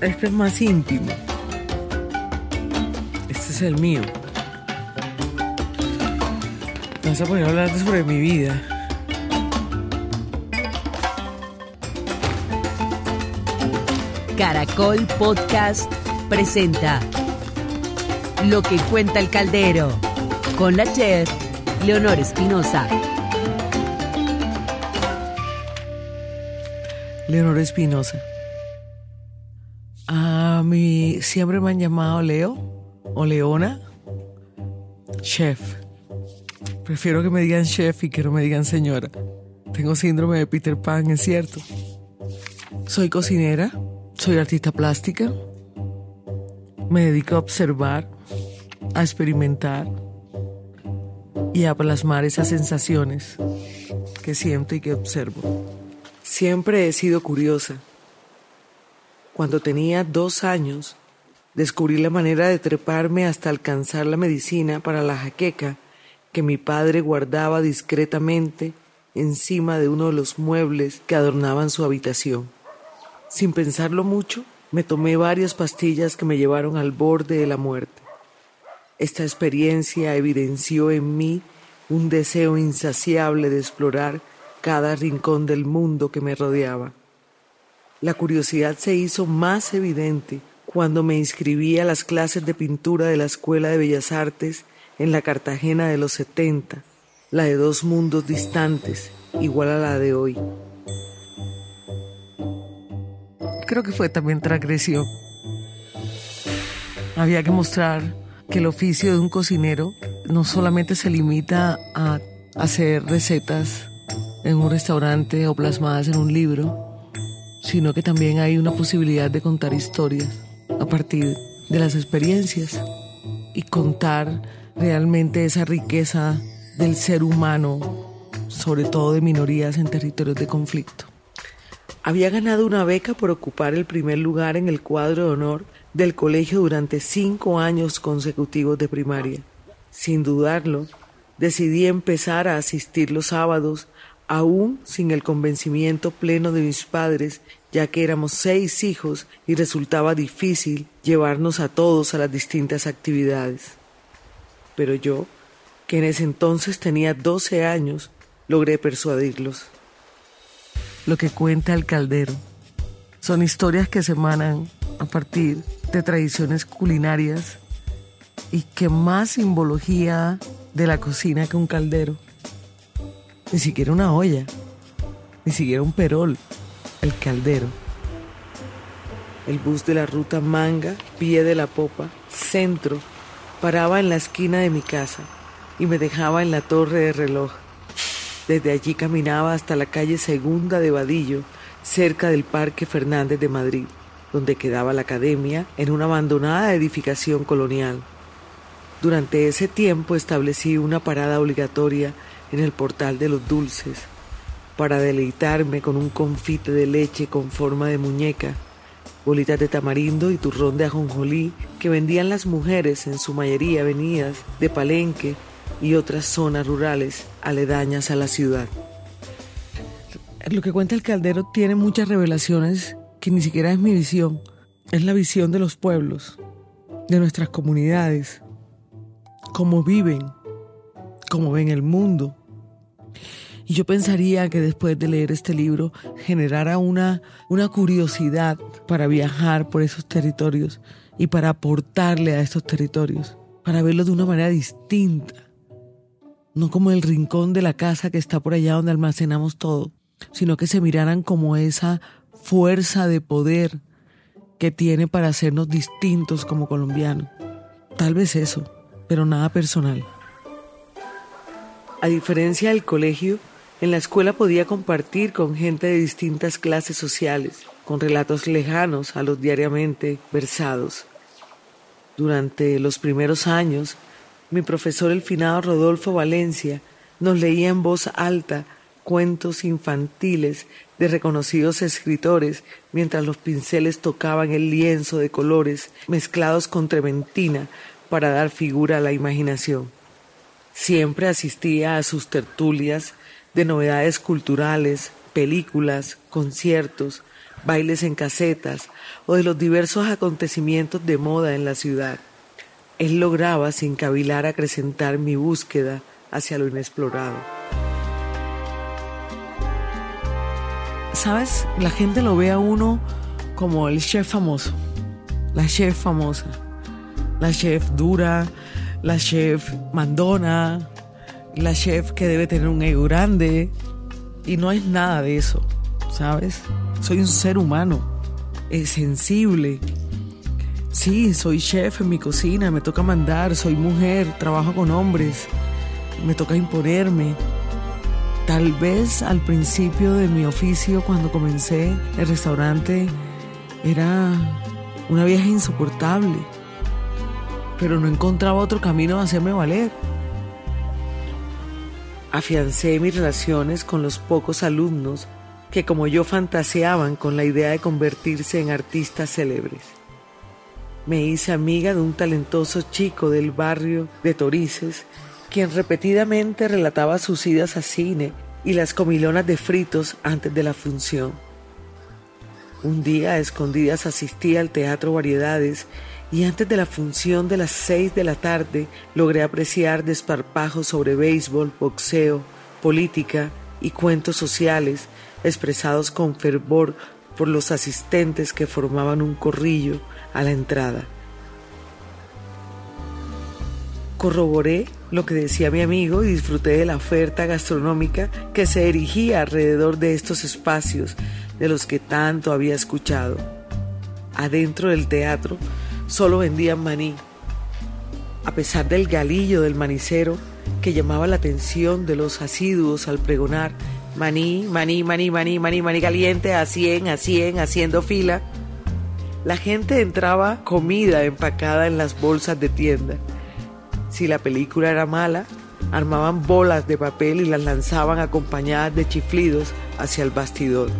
Este es más íntimo. Este es el mío. Vas a poner a hablar sobre mi vida. Caracol Podcast presenta Lo que cuenta el caldero con la chef Leonor Espinosa. Leonor Espinosa. Siempre me han llamado Leo o Leona. Chef. Prefiero que me digan chef y que no me digan señora. Tengo síndrome de Peter Pan, es cierto. Soy cocinera, soy artista plástica. Me dedico a observar, a experimentar y a plasmar esas sensaciones que siento y que observo. Siempre he sido curiosa. Cuando tenía dos años, descubrí la manera de treparme hasta alcanzar la medicina para la jaqueca que mi padre guardaba discretamente encima de uno de los muebles que adornaban su habitación. Sin pensarlo mucho, me tomé varias pastillas que me llevaron al borde de la muerte. Esta experiencia evidenció en mí un deseo insaciable de explorar cada rincón del mundo que me rodeaba. La curiosidad se hizo más evidente cuando me inscribí a las clases de pintura de la Escuela de Bellas Artes en la Cartagena de los 70, la de dos mundos distantes, igual a la de hoy. Creo que fue también transgresión. Había que mostrar que el oficio de un cocinero no solamente se limita a hacer recetas en un restaurante o plasmadas en un libro, sino que también hay una posibilidad de contar historias a partir de las experiencias y contar realmente esa riqueza del ser humano, sobre todo de minorías en territorios de conflicto. Había ganado una beca por ocupar el primer lugar en el cuadro de honor del colegio durante cinco años consecutivos de primaria. Sin dudarlo, decidí empezar a asistir los sábados, aún sin el convencimiento pleno de mis padres, ya que éramos seis hijos y resultaba difícil llevarnos a todos a las distintas actividades. Pero yo, que en ese entonces tenía doce años, logré persuadirlos. Lo que cuenta el caldero son historias que se emanan a partir de tradiciones culinarias y que más simbología de la cocina que un caldero. Ni siquiera una olla, ni siquiera un perol, el caldero. El bus de la ruta Manga, pie de la popa, centro, paraba en la esquina de mi casa y me dejaba en la torre de reloj. Desde allí caminaba hasta la calle Segunda de Vadillo, cerca del Parque Fernández de Madrid, donde quedaba la academia en una abandonada edificación colonial. Durante ese tiempo establecí una parada obligatoria en el portal de los dulces para deleitarme con un confite de leche con forma de muñeca, bolitas de tamarindo y turrón de ajonjolí que vendían las mujeres en su mayoría venidas de Palenque y otras zonas rurales aledañas a la ciudad. Lo que cuenta el caldero tiene muchas revelaciones que ni siquiera es mi visión, es la visión de los pueblos, de nuestras comunidades, cómo viven, cómo ven el mundo. Y yo pensaría que después de leer este libro generara una, una curiosidad para viajar por esos territorios y para aportarle a estos territorios, para verlo de una manera distinta, no como el rincón de la casa que está por allá donde almacenamos todo, sino que se miraran como esa fuerza de poder que tiene para hacernos distintos como colombianos. Tal vez eso, pero nada personal. A diferencia del colegio, en la escuela podía compartir con gente de distintas clases sociales, con relatos lejanos a los diariamente versados. Durante los primeros años, mi profesor el finado Rodolfo Valencia nos leía en voz alta cuentos infantiles de reconocidos escritores mientras los pinceles tocaban el lienzo de colores mezclados con trementina para dar figura a la imaginación. Siempre asistía a sus tertulias de novedades culturales, películas, conciertos, bailes en casetas o de los diversos acontecimientos de moda en la ciudad. Él lograba sin cavilar acrecentar mi búsqueda hacia lo inexplorado. ¿Sabes? La gente lo ve a uno como el chef famoso, la chef famosa, la chef dura, la chef mandona, la chef que debe tener un ego grande. Y no es nada de eso, ¿sabes? Soy un ser humano, es sensible. Sí, soy chef en mi cocina, me toca mandar, soy mujer, trabajo con hombres, me toca imponerme. Tal vez al principio de mi oficio, cuando comencé el restaurante, era una vieja insoportable, pero no encontraba otro camino de hacerme valer. Afiancé mis relaciones con los pocos alumnos que como yo fantaseaban con la idea de convertirse en artistas célebres. Me hice amiga de un talentoso chico del barrio de Torices, quien repetidamente relataba sus idas a cine y las comilonas de fritos antes de la función. Un día a escondidas asistí al Teatro Variedades y antes de la función de las seis de la tarde logré apreciar desparpajos sobre béisbol, boxeo, política y cuentos sociales expresados con fervor por los asistentes que formaban un corrillo a la entrada. Corroboré lo que decía mi amigo y disfruté de la oferta gastronómica que se erigía alrededor de estos espacios de los que tanto había escuchado. Adentro del teatro solo vendían maní. A pesar del galillo del manicero que llamaba la atención de los asiduos al pregonar maní, maní, maní, maní, maní, maní caliente, a 100, a 100, haciendo fila. La gente entraba comida empacada en las bolsas de tienda. Si la película era mala, armaban bolas de papel y las lanzaban acompañadas de chiflidos hacia el bastidor.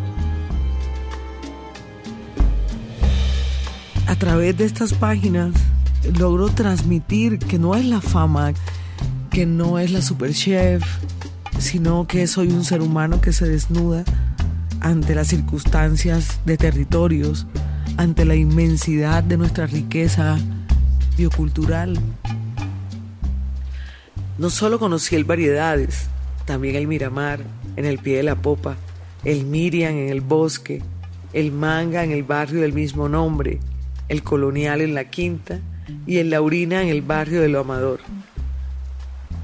Través de estas páginas logro transmitir que no es la fama, que no es la super chef, sino que soy un ser humano que se desnuda ante las circunstancias de territorios, ante la inmensidad de nuestra riqueza biocultural. No solo conocí el Variedades, también el Miramar en el pie de la popa, el Miriam en el bosque, el Manga en el barrio del mismo nombre, el Colonial en la Quinta y el Laurina en el barrio de Lo Amador.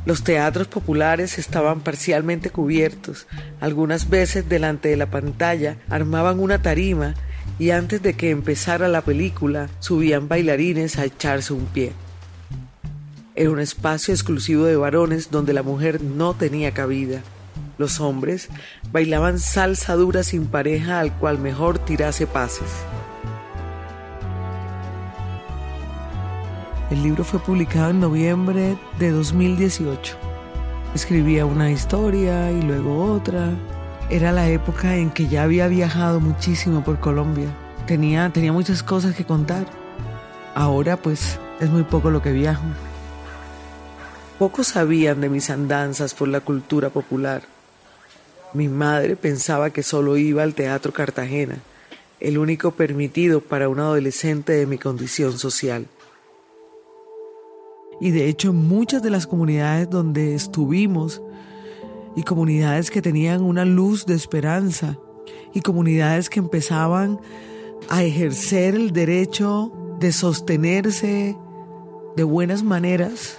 Los teatros populares estaban parcialmente cubiertos. Algunas veces delante de la pantalla armaban una tarima y antes de que empezara la película subían bailarines a echarse un pie. Era un espacio exclusivo de varones donde la mujer no tenía cabida. Los hombres bailaban salsa dura sin pareja al cual mejor tirase pases. El libro fue publicado en noviembre de 2018. Escribía una historia y luego otra. Era la época en que ya había viajado muchísimo por Colombia. Tenía, tenía muchas cosas que contar. Ahora pues es muy poco lo que viajo. Pocos sabían de mis andanzas por la cultura popular. Mi madre pensaba que solo iba al Teatro Cartagena, el único permitido para un adolescente de mi condición social. Y de hecho muchas de las comunidades donde estuvimos y comunidades que tenían una luz de esperanza y comunidades que empezaban a ejercer el derecho de sostenerse de buenas maneras,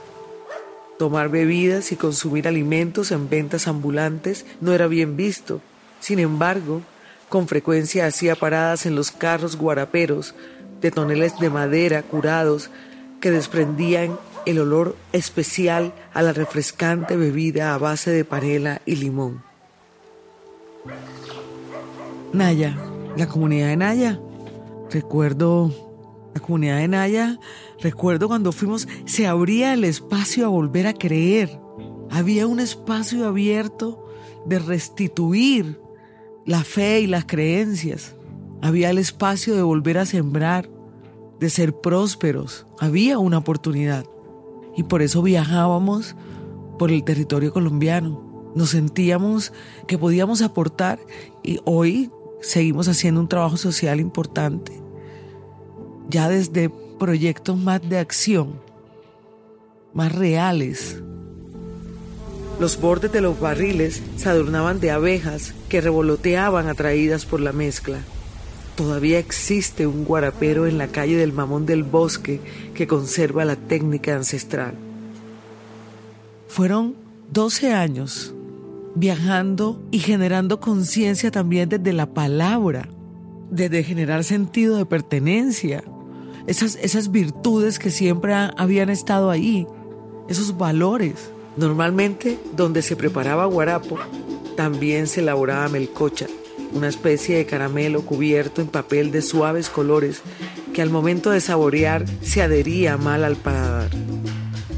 tomar bebidas y consumir alimentos en ventas ambulantes no era bien visto. Sin embargo, con frecuencia hacía paradas en los carros guaraperos de toneles de madera curados que desprendían el olor especial a la refrescante bebida a base de panela y limón. Naya, la comunidad de Naya. Recuerdo la comunidad de Naya, recuerdo cuando fuimos, se abría el espacio a volver a creer. Había un espacio abierto de restituir la fe y las creencias. Había el espacio de volver a sembrar, de ser prósperos. Había una oportunidad y por eso viajábamos por el territorio colombiano. Nos sentíamos que podíamos aportar y hoy seguimos haciendo un trabajo social importante, ya desde proyectos más de acción, más reales. Los bordes de los barriles se adornaban de abejas que revoloteaban atraídas por la mezcla. Todavía existe un guarapero en la calle del Mamón del Bosque que conserva la técnica ancestral. Fueron 12 años viajando y generando conciencia también desde la palabra, desde generar sentido de pertenencia, esas, esas virtudes que siempre habían estado ahí, esos valores. Normalmente donde se preparaba guarapo, también se elaboraba melcocha, una especie de caramelo cubierto en papel de suaves colores que al momento de saborear se adhería mal al paladar.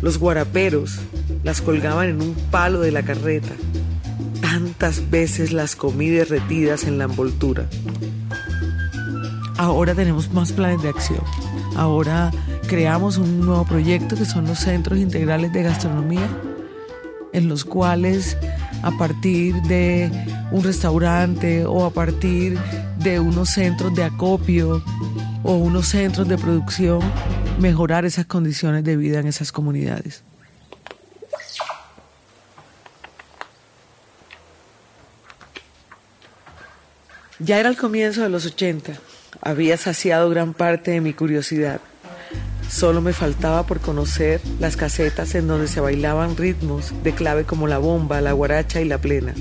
Los guaraperos las colgaban en un palo de la carreta. Tantas veces las comí derretidas en la envoltura. Ahora tenemos más planes de acción. Ahora creamos un nuevo proyecto que son los Centros Integrales de Gastronomía, en los cuales a partir de un restaurante o a partir de unos centros de acopio o unos centros de producción, mejorar esas condiciones de vida en esas comunidades. Ya era el comienzo de los 80. Había saciado gran parte de mi curiosidad. Solo me faltaba por conocer las casetas en donde se bailaban ritmos de clave como la bomba, la guaracha y la plena.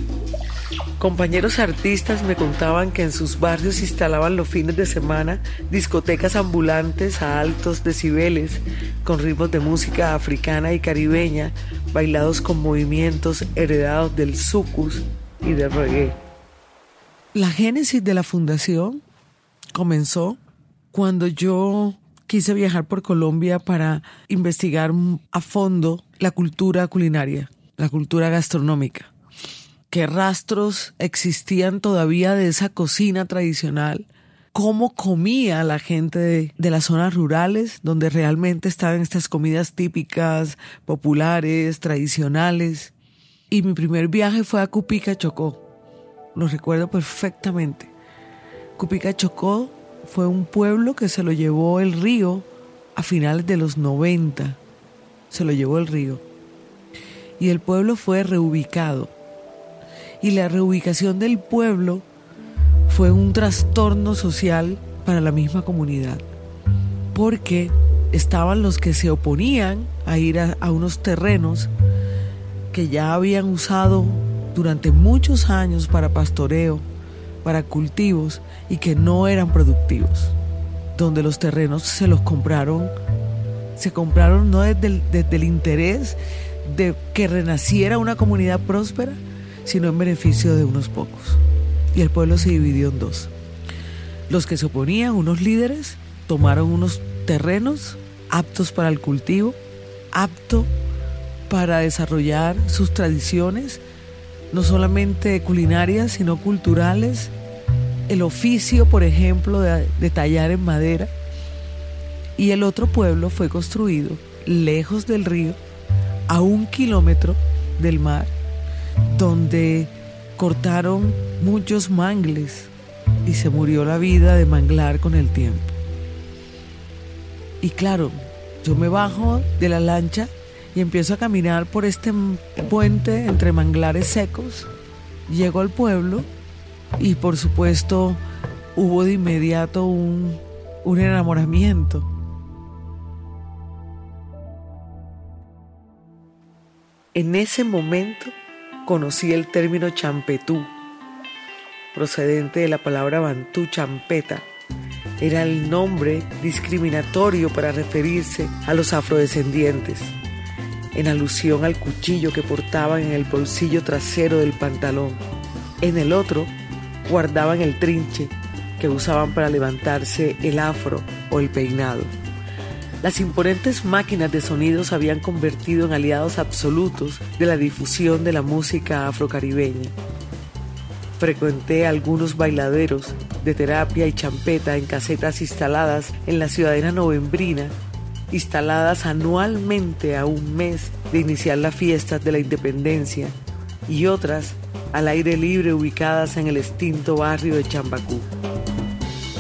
Compañeros artistas me contaban que en sus barrios instalaban los fines de semana discotecas ambulantes a altos decibeles, con ritmos de música africana y caribeña, bailados con movimientos heredados del sucus y del reggae. La génesis de la fundación comenzó cuando yo quise viajar por Colombia para investigar a fondo la cultura culinaria, la cultura gastronómica. ¿Qué rastros existían todavía de esa cocina tradicional? ¿Cómo comía la gente de, las zonas rurales donde realmente estaban estas comidas típicas, populares, tradicionales? Y mi primer viaje fue a Cupica, Chocó. Lo recuerdo perfectamente. Cupica, Chocó fue un pueblo que se lo llevó el río a finales de los 90. Se lo llevó el río. Y el pueblo fue reubicado. Y la reubicación del pueblo fue un trastorno social para la misma comunidad. Porque estaban los que se oponían a ir a, a unos terrenos que ya habían usado durante muchos años para pastoreo para cultivos y que no eran productivos, donde los terrenos se los compraron, se compraron no desde el, desde el interés de que renaciera una comunidad próspera, sino en beneficio de unos pocos. Y el pueblo se dividió en dos. Los que se oponían, unos líderes, tomaron unos terrenos aptos para el cultivo, apto para desarrollar sus tradiciones, no solamente culinarias, sino culturales, el oficio, por ejemplo, de, tallar en madera. Y el otro pueblo fue construido lejos del río, a un kilómetro del mar, donde cortaron muchos mangles y se murió la vida de manglar con el tiempo. Y claro, yo me bajo de la lancha y empiezo a caminar por este puente entre manglares secos. Llego al pueblo y por supuesto hubo de inmediato un, un enamoramiento. En ese momento conocí el término champetú, procedente de la palabra bantú champeta. Era el nombre discriminatorio para referirse a los afrodescendientes, en alusión al cuchillo que portaban en el bolsillo trasero del pantalón. En el otro guardaban el trinche que usaban para levantarse el afro o el peinado. Las imponentes máquinas de sonido se habían convertido en aliados absolutos de la difusión de la música afrocaribeña. Frecuenté algunos bailaderos de terapia y champeta en casetas instaladas en la ciudadela novembrina, instaladas anualmente a un mes de iniciar las fiestas de la independencia y otras al aire libre ubicadas en el extinto barrio de Chambacú.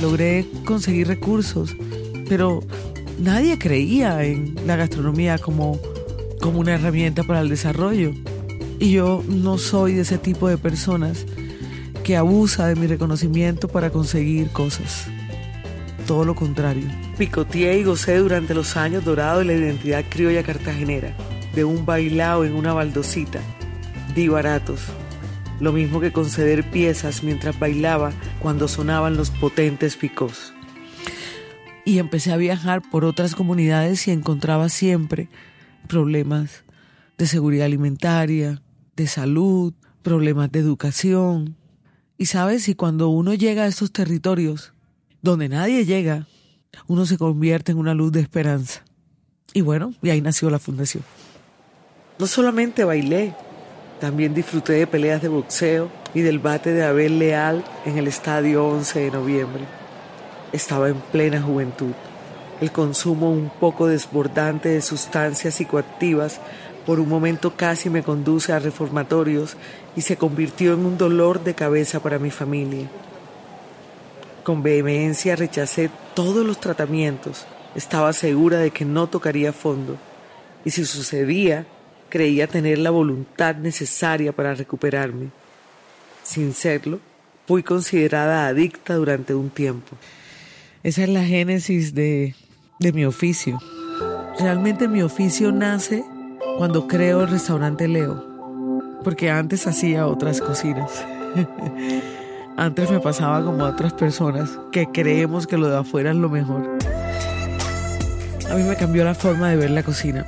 Logré conseguir recursos, pero nadie creía en la gastronomía como, como una herramienta para el desarrollo. Y yo no soy de ese tipo de personas que abusa de mi reconocimiento para conseguir cosas. Todo lo contrario. Picoteé y gocé durante los años dorados de la identidad criolla cartagenera, de un bailao en una baldosita. Di baratos, lo mismo que conceder piezas mientras bailaba cuando sonaban los potentes picos. Y empecé a viajar por otras comunidades y encontraba siempre problemas de seguridad alimentaria, de salud, problemas de educación. Y sabes, y cuando uno llega a estos territorios donde nadie llega, uno se convierte en una luz de esperanza. Y bueno, y ahí nació la fundación. No solamente bailé, también disfruté de peleas de boxeo y del bate de Abel Leal en el estadio 11 de noviembre. Estaba en plena juventud. El consumo un poco desbordante de sustancias psicoactivas por un momento casi me conduce a reformatorios y se convirtió en un dolor de cabeza para mi familia. Con vehemencia rechacé todos los tratamientos. Estaba segura de que no tocaría fondo. Y si sucedía, creía tener la voluntad necesaria para recuperarme. Sin serlo, fui considerada adicta durante un tiempo. Esa es la génesis de, de mi oficio. Realmente mi oficio nace cuando creo el restaurante Leo, porque antes hacía otras cocinas. antes me pasaba como a otras personas que creemos que lo de afuera es lo mejor. A mí me cambió la forma de ver la cocina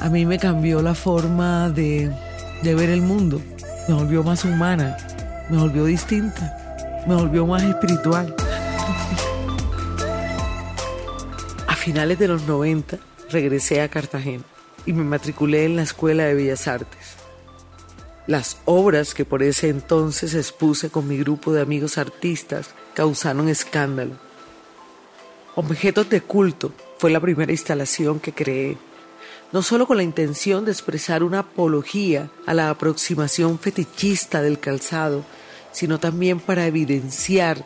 a mí me cambió la forma de, ver el mundo. Me volvió más humana, me volvió distinta, me volvió más espiritual. A finales de los 90 regresé a Cartagena y me matriculé en la Escuela de Bellas Artes. Las obras que por ese entonces expuse con mi grupo de amigos artistas causaron escándalo. Objetos de culto fue la primera instalación que creé no solo con la intención de expresar una apología a la aproximación fetichista del calzado, sino también para evidenciar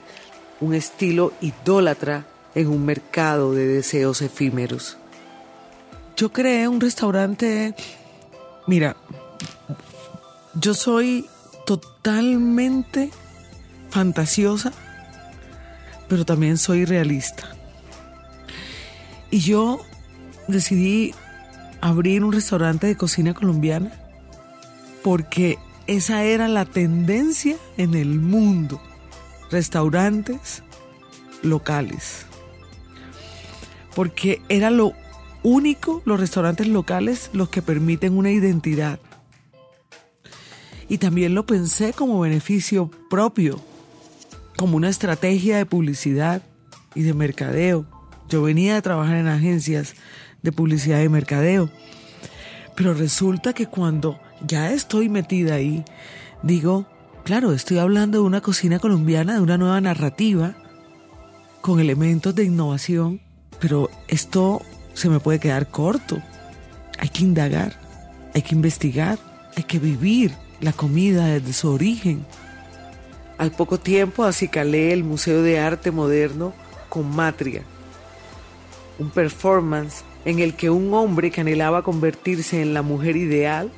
un estilo idólatra en un mercado de deseos efímeros. Yo creé un restaurante, mira, yo soy totalmente fantasiosa, pero también soy realista. Y yo decidí abrir un restaurante de cocina colombiana porque esa era la tendencia en el mundo. Restaurantes locales. Porque era lo único, los restaurantes locales, los que permiten una identidad. Y también lo pensé como beneficio propio, como una estrategia de publicidad y de mercadeo. Yo venía a trabajar en agencias de publicidad y mercadeo. Pero resulta que cuando ya estoy metida ahí, digo, claro, estoy hablando de una cocina colombiana, de una nueva narrativa, con elementos de innovación, pero esto se me puede quedar corto. Hay que indagar, hay que investigar, hay que vivir la comida desde su origen. Al poco tiempo acicalé el Museo de Arte Moderno con Matria, un performance en el que un hombre que anhelaba convertirse en la mujer ideal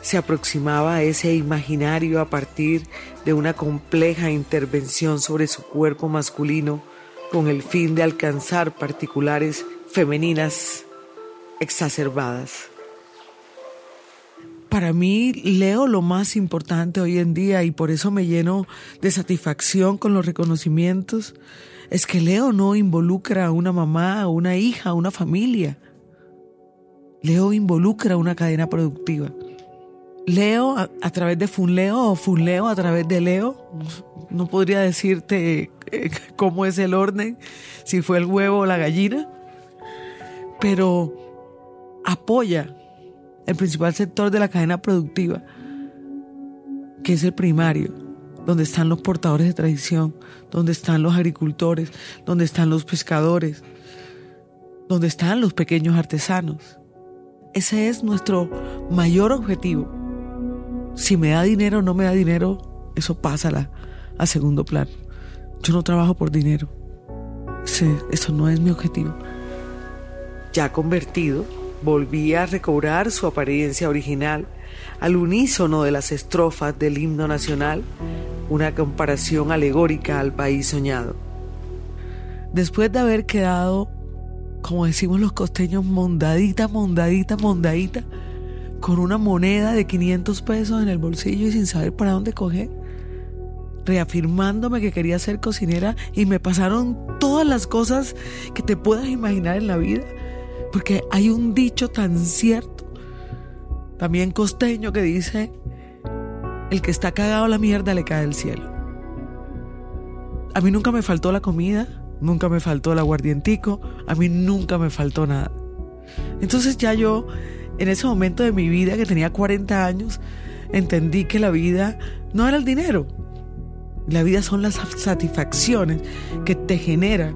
se aproximaba a ese imaginario a partir de una compleja intervención sobre su cuerpo masculino con el fin de alcanzar particulares femeninas exacerbadas. Para mí leo lo más importante hoy en día y por eso me lleno de satisfacción con los reconocimientos es que Leo no involucra a una mamá, a una hija, a una familia. Leo involucra una cadena productiva. Leo a, través de Funleo o Funleo a través de Leo. No podría decirte eh, cómo es el orden, si fue el huevo o la gallina, pero apoya el principal sector de la cadena productiva, que es el primario donde están los portadores de tradición, donde están los agricultores, donde están los pescadores, donde están los pequeños artesanos. Ese es nuestro mayor objetivo. Si me da dinero o no me da dinero, eso pasa a, segundo plano. Yo no trabajo por dinero. eso no es mi objetivo. Ya convertido, volví a recobrar su apariencia original al unísono de las estrofas del himno nacional, una comparación alegórica al país soñado. Después de haber quedado, como decimos los costeños, mondadita, mondadita, mondadita, con una moneda de 500 pesos en el bolsillo y sin saber para dónde coger, reafirmándome que quería ser cocinera y me pasaron todas las cosas que te puedas imaginar en la vida, porque hay un dicho tan cierto, también costeño, que dice, el que está cagado a la mierda le cae del cielo. A mí nunca me faltó la comida, nunca me faltó el aguardientico, a mí nunca me faltó nada. Entonces ya yo, en ese momento de mi vida que tenía 40 años, entendí que la vida no era el dinero, la vida son las satisfacciones que te genera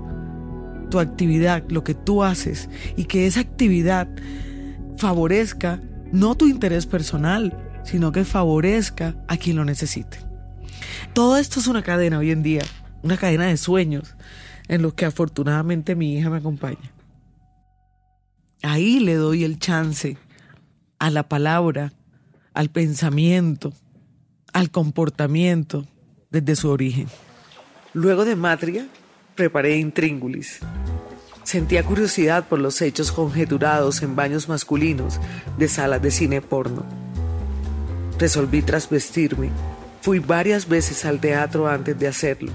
tu actividad, lo que tú haces, y que esa actividad favorezca no tu interés personal, sino que favorezca a quien lo necesite. Todo esto es una cadena hoy en día, una cadena de sueños en los que afortunadamente mi hija me acompaña. Ahí le doy el chance a la palabra, al pensamiento, al comportamiento, desde su origen. Luego de Matria, preparé Intríngulis. Sentía curiosidad por los hechos conjeturados en baños masculinos de salas de cine porno. Resolví trasvestirme. Fui varias veces al teatro antes de hacerlo.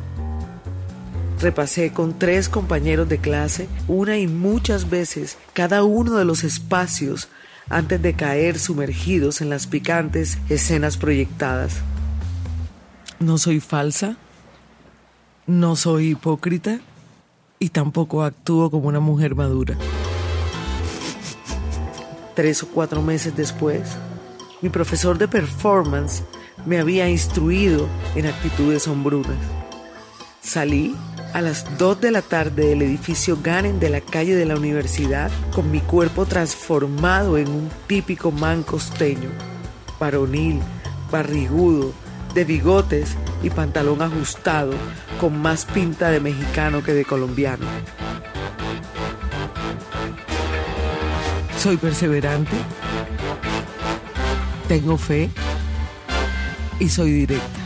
Repasé con tres compañeros de clase una y muchas veces cada uno de los espacios antes de caer sumergidos en las picantes escenas proyectadas. No soy falsa, no soy hipócrita y tampoco actúo como una mujer madura. Tres o cuatro meses después, mi profesor de performance me había instruido en actitudes hombrunas. Salí a las dos de la tarde del edificio Ganen de la calle de la universidad con mi cuerpo transformado en un típico man costeño, varonil, barrigudo, de bigotes y pantalón ajustado, con más pinta de mexicano que de colombiano. Soy perseverante, tengo fe y soy directa.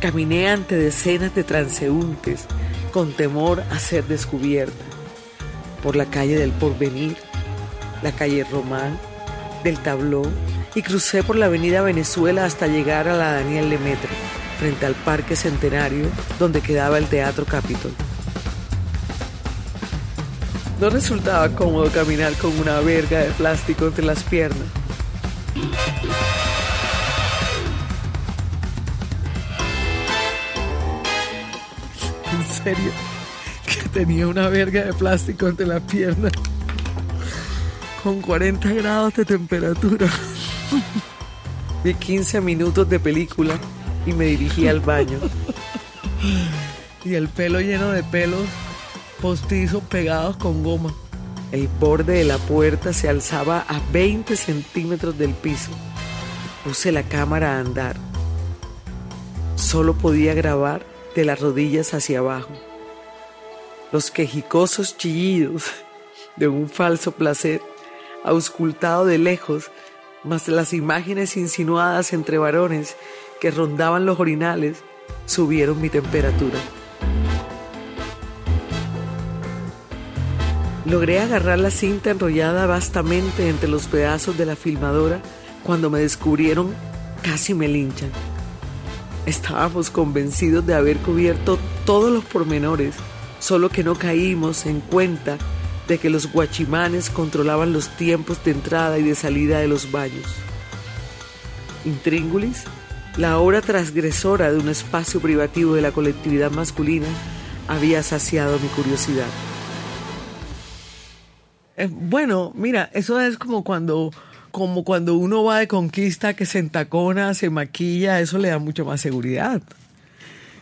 Caminé ante decenas de transeúntes con temor a ser descubierta por la calle del Porvenir, la calle Román, del Tablón y crucé por la avenida Venezuela hasta llegar a la Daniel Lemaitre, frente al Parque Centenario, donde quedaba el Teatro Capitol. No resultaba cómodo caminar con una verga de plástico entre las piernas. En serio, que tenía una verga de plástico entre las piernas con 40 grados de temperatura. Vi 15 minutos de película y me dirigí al baño. Y el pelo lleno de pelos postizos pegados con goma. El borde de la puerta se alzaba a 20 centímetros del piso. Puse la cámara a andar. Solo podía grabar de las rodillas hacia abajo. Los quejicosos chillidos de un falso placer auscultado de lejos mas las imágenes insinuadas entre varones que rondaban los orinales subieron mi temperatura. Logré agarrar la cinta enrollada vastamente entre los pedazos de la filmadora cuando me descubrieron casi me linchan. Estábamos convencidos de haber cubierto todos los pormenores, solo que no caímos en cuenta de que los guachimanes controlaban los tiempos de entrada y de salida de los baños. Intríngulis, la obra transgresora de un espacio privativo de la colectividad masculina, había saciado mi curiosidad. Eh, bueno, mira, eso es como cuando, como cuando uno va de conquista que se entacona, se maquilla, eso le da mucho más seguridad.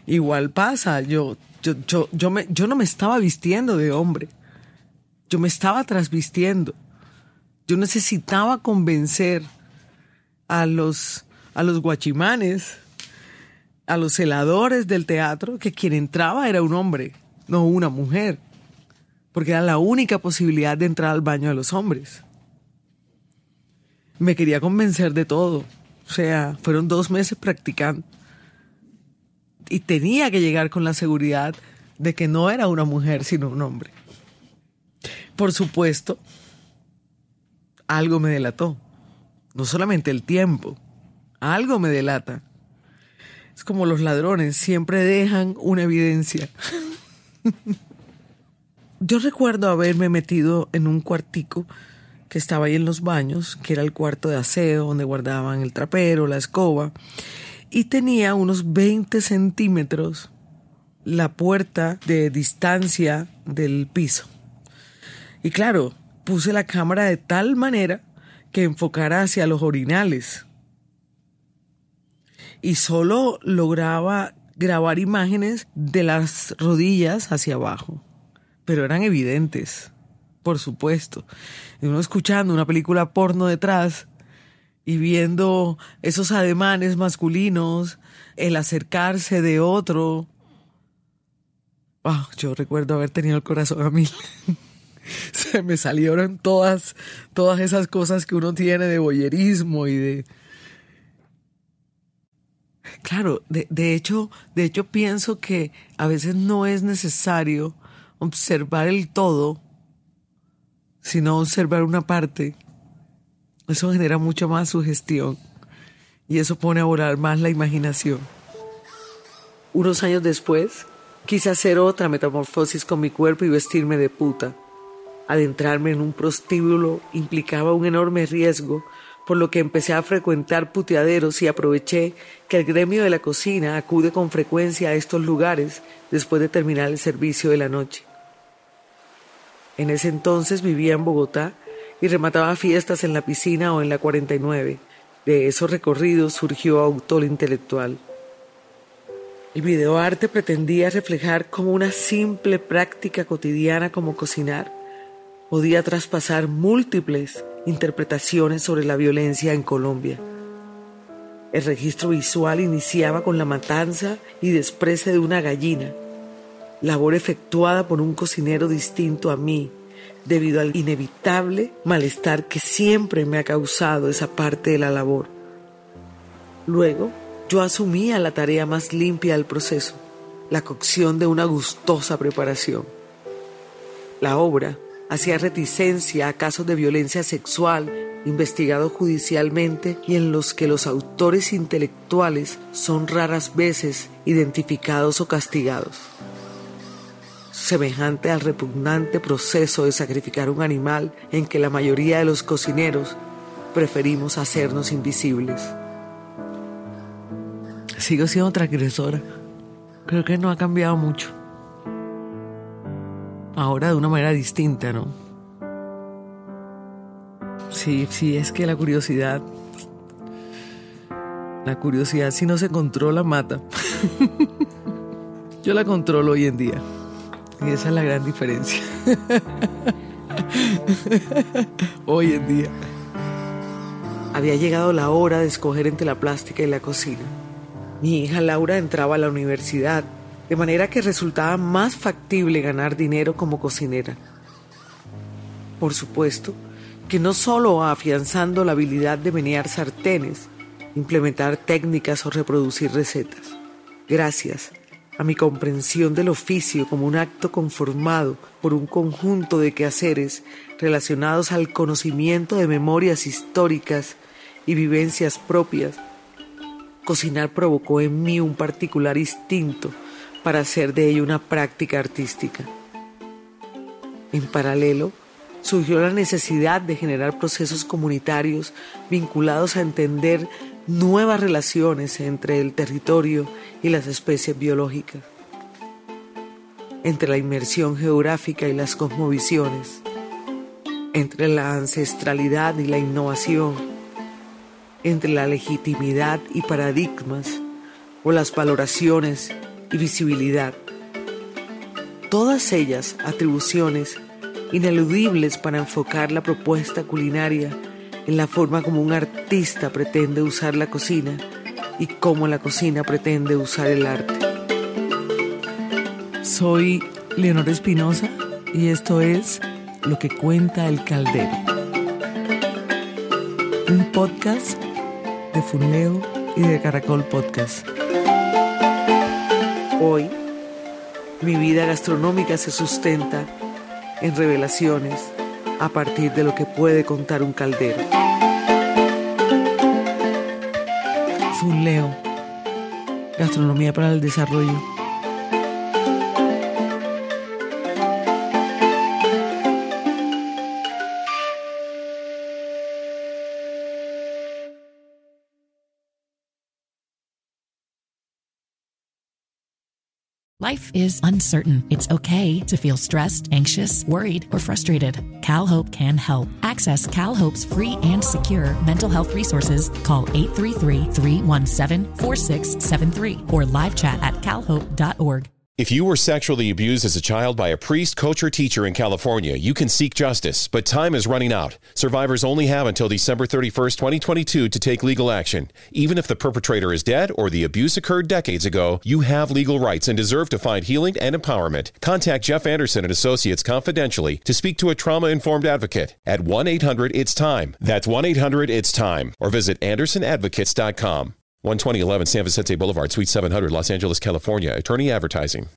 Igual pasa, yo, yo, yo, yo, me, yo no me estaba vistiendo de hombre. Yo me estaba trasvistiendo. Yo necesitaba convencer a los, a los guachimanes, a los celadores del teatro, que quien entraba era un hombre, no una mujer, porque era la única posibilidad de entrar al baño de los hombres. Me quería convencer de todo, o sea, fueron dos meses practicando. Y tenía que llegar con la seguridad de que no era una mujer, sino un hombre. Por supuesto, algo me delató. No solamente el tiempo, algo me delata. Es como los ladrones, siempre dejan una evidencia. Yo recuerdo haberme metido en un cuartico que estaba ahí en los baños, que era el cuarto de aseo donde guardaban el trapero, la escoba, y tenía unos 20 centímetros la puerta de distancia del piso. Y claro, puse la cámara de tal manera que enfocara hacia los orinales. Y solo lograba grabar imágenes de las rodillas hacia abajo. Pero eran evidentes, por supuesto. Y uno escuchando una película porno detrás y viendo esos ademanes masculinos, el acercarse de otro. Ah, yo recuerdo haber tenido el corazón a mil. se me salieron todas, todas esas cosas que uno tiene de boyerismo y de... Claro, de, de, hecho, de hecho pienso que a veces no es necesario observar el todo, sino observar una parte. Eso genera mucho más sugestión y eso pone a volar más la imaginación. Unos años después, quise hacer otra metamorfosis con mi cuerpo y vestirme de puta. Adentrarme en un prostíbulo implicaba un enorme riesgo, por lo que empecé a frecuentar puteaderos y aproveché que el gremio de la cocina acude con frecuencia a estos lugares después de terminar el servicio de la noche. En ese entonces vivía en Bogotá y remataba fiestas en la piscina o en la 49. De esos recorridos surgió Autor Intelectual. El videoarte pretendía reflejar como una simple práctica cotidiana como cocinar podía traspasar múltiples interpretaciones sobre la violencia en Colombia. El registro visual iniciaba con la matanza y desprece de una gallina, labor efectuada por un cocinero distinto a mí, debido al inevitable malestar que siempre me ha causado esa parte de la labor. Luego, yo asumía la tarea más limpia del proceso, la cocción de una gustosa preparación. La obra hacía reticencia a casos de violencia sexual investigados judicialmente y en los que los autores intelectuales son raras veces identificados o castigados. Semejante al repugnante proceso de sacrificar un animal en que la mayoría de los cocineros preferimos hacernos invisibles. Sigo siendo transgresora. Creo que no ha cambiado mucho ahora de una manera distinta, ¿no? Sí, sí, es que la curiosidad, la curiosidad si no se controla mata. Yo la controlo hoy en día y esa es la gran diferencia. hoy en día. Había llegado la hora de escoger entre la plástica y la cocina. Mi hija Laura entraba a la universidad de manera que resultaba más factible ganar dinero como cocinera. Por supuesto que no solo afianzando la habilidad de menear sartenes, implementar técnicas o reproducir recetas. Gracias a mi comprensión del oficio como un acto conformado por un conjunto de quehaceres relacionados al conocimiento de memorias históricas y vivencias propias, cocinar provocó en mí un particular instinto para hacer de ello una práctica artística. En paralelo, surgió la necesidad de generar procesos comunitarios vinculados a entender nuevas relaciones entre el territorio y las especies biológicas, entre la inmersión geográfica y las cosmovisiones, entre la ancestralidad y la innovación, entre la legitimidad y paradigmas o las valoraciones y visibilidad. Todas ellas atribuciones ineludibles para enfocar la propuesta culinaria en la forma como un artista pretende usar la cocina y cómo la cocina pretende usar el arte. Soy Leonor Espinosa y esto es Lo que cuenta el caldero. Un podcast de Funleo y de Caracol Podcast. Hoy, mi vida gastronómica se sustenta en revelaciones a partir de lo que puede contar un caldero. Funleo, gastronomía para el desarrollo. Life is uncertain. It's okay to feel stressed, anxious, worried, or frustrated. CalHope can help. Access CalHope's free and secure mental health resources. Call 833-317-4673 or live chat at calhope.org. If you were sexually abused as a child by a priest, coach, or teacher in California, you can seek justice, but time is running out. Survivors only have until December 31st, 2022 to take legal action. Even if the perpetrator is dead or the abuse occurred decades ago, you have legal rights and deserve to find healing and empowerment. Contact Jeff Anderson and Associates confidentially to speak to a trauma-informed advocate at 1-800-ITS-TIME. That's 1-800-ITS-TIME or visit andersonadvocates.com. 12011 San Vicente Boulevard, Suite 700, Los Angeles, California. Attorney Advertising.